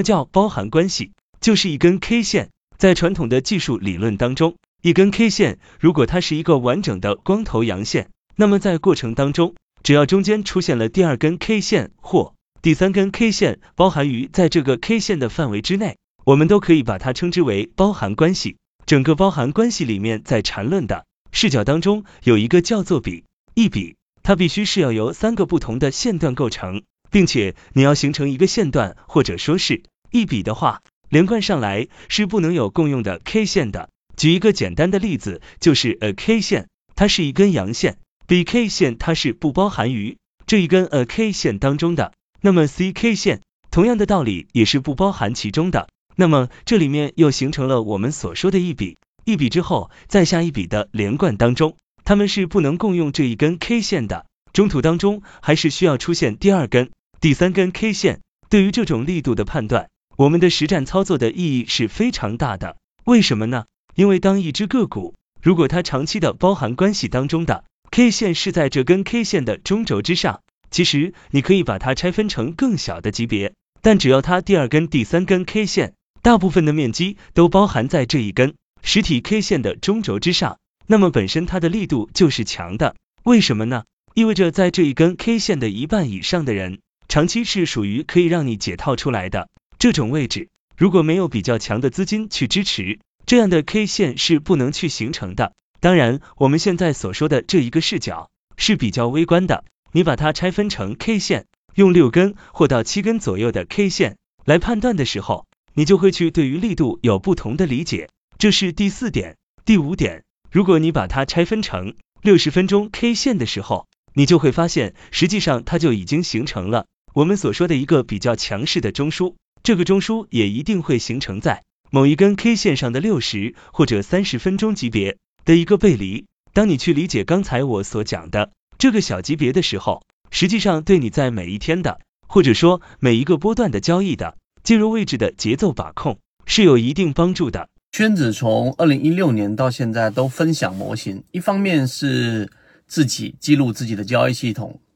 那叫包含关系，就是一根 K 线。在传统的技术理论当中，一根 K 线如果它是一个完整的光头阳线，那么在过程当中，只要中间出现了第二根 K 线或第三根 K 线，包含于在这个 K 线的范围之内，我们都可以把它称之为包含关系。整个包含关系里面，在缠论的视角当中，有一个叫做比，一比，它必须是要由三个不同的线段构成，并且你要形成一个线段，或者说是一比的话。连贯上来是不能有共用的 K 线的。举一个简单的例子，就是 A K 线，它是一根阳线，B K 线它是不包含于这一根 A K 线当中的。那么 C K 线同样的道理也是不包含其中的。那么这里面又形成了我们所说的一笔，一笔之后再下一笔的连贯当中，它们是不能共用这一根 K 线的。中途当中还是需要出现第二根、第三根 K 线。对于这种力度的判断。我们的实战操作的意义是非常大的，为什么呢？因为当一只个股如果它长期的包含关系当中的 K 线是在这根 K 线的中轴之上，其实你可以把它拆分成更小的级别，但只要它第二根、第三根 K 线大部分的面积都包含在这一根实体 K 线的中轴之上，那么本身它的力度就是强的。为什么呢？意味着在这一根 K 线的一半以上的人，长期是属于可以让你解套出来的。这种位置如果没有比较强的资金去支持，这样的 K 线是不能去形成的。当然，我们现在所说的这一个视角是比较微观的，你把它拆分成 K 线，用六根或到七根左右的 K 线来判断的时候，你就会去对于力度有不同的理解。这是第四点，第五点，如果你把它拆分成六十分钟 K 线的时候，你就会发现，实际上它就已经形成了我们所说的一个比较强势的中枢。这个中枢也一定会形成在某一根 K 线上的六十或者三十分钟级别的一个背离。当你去理解刚才我所讲的这个小级别的时候，实际上对你在每一天的或者说每一个波段的交易的介入位置的节奏把控是有一定帮助的。圈子从二零一六年到现在都分享模型，一方面是自己记录自己的交易系统，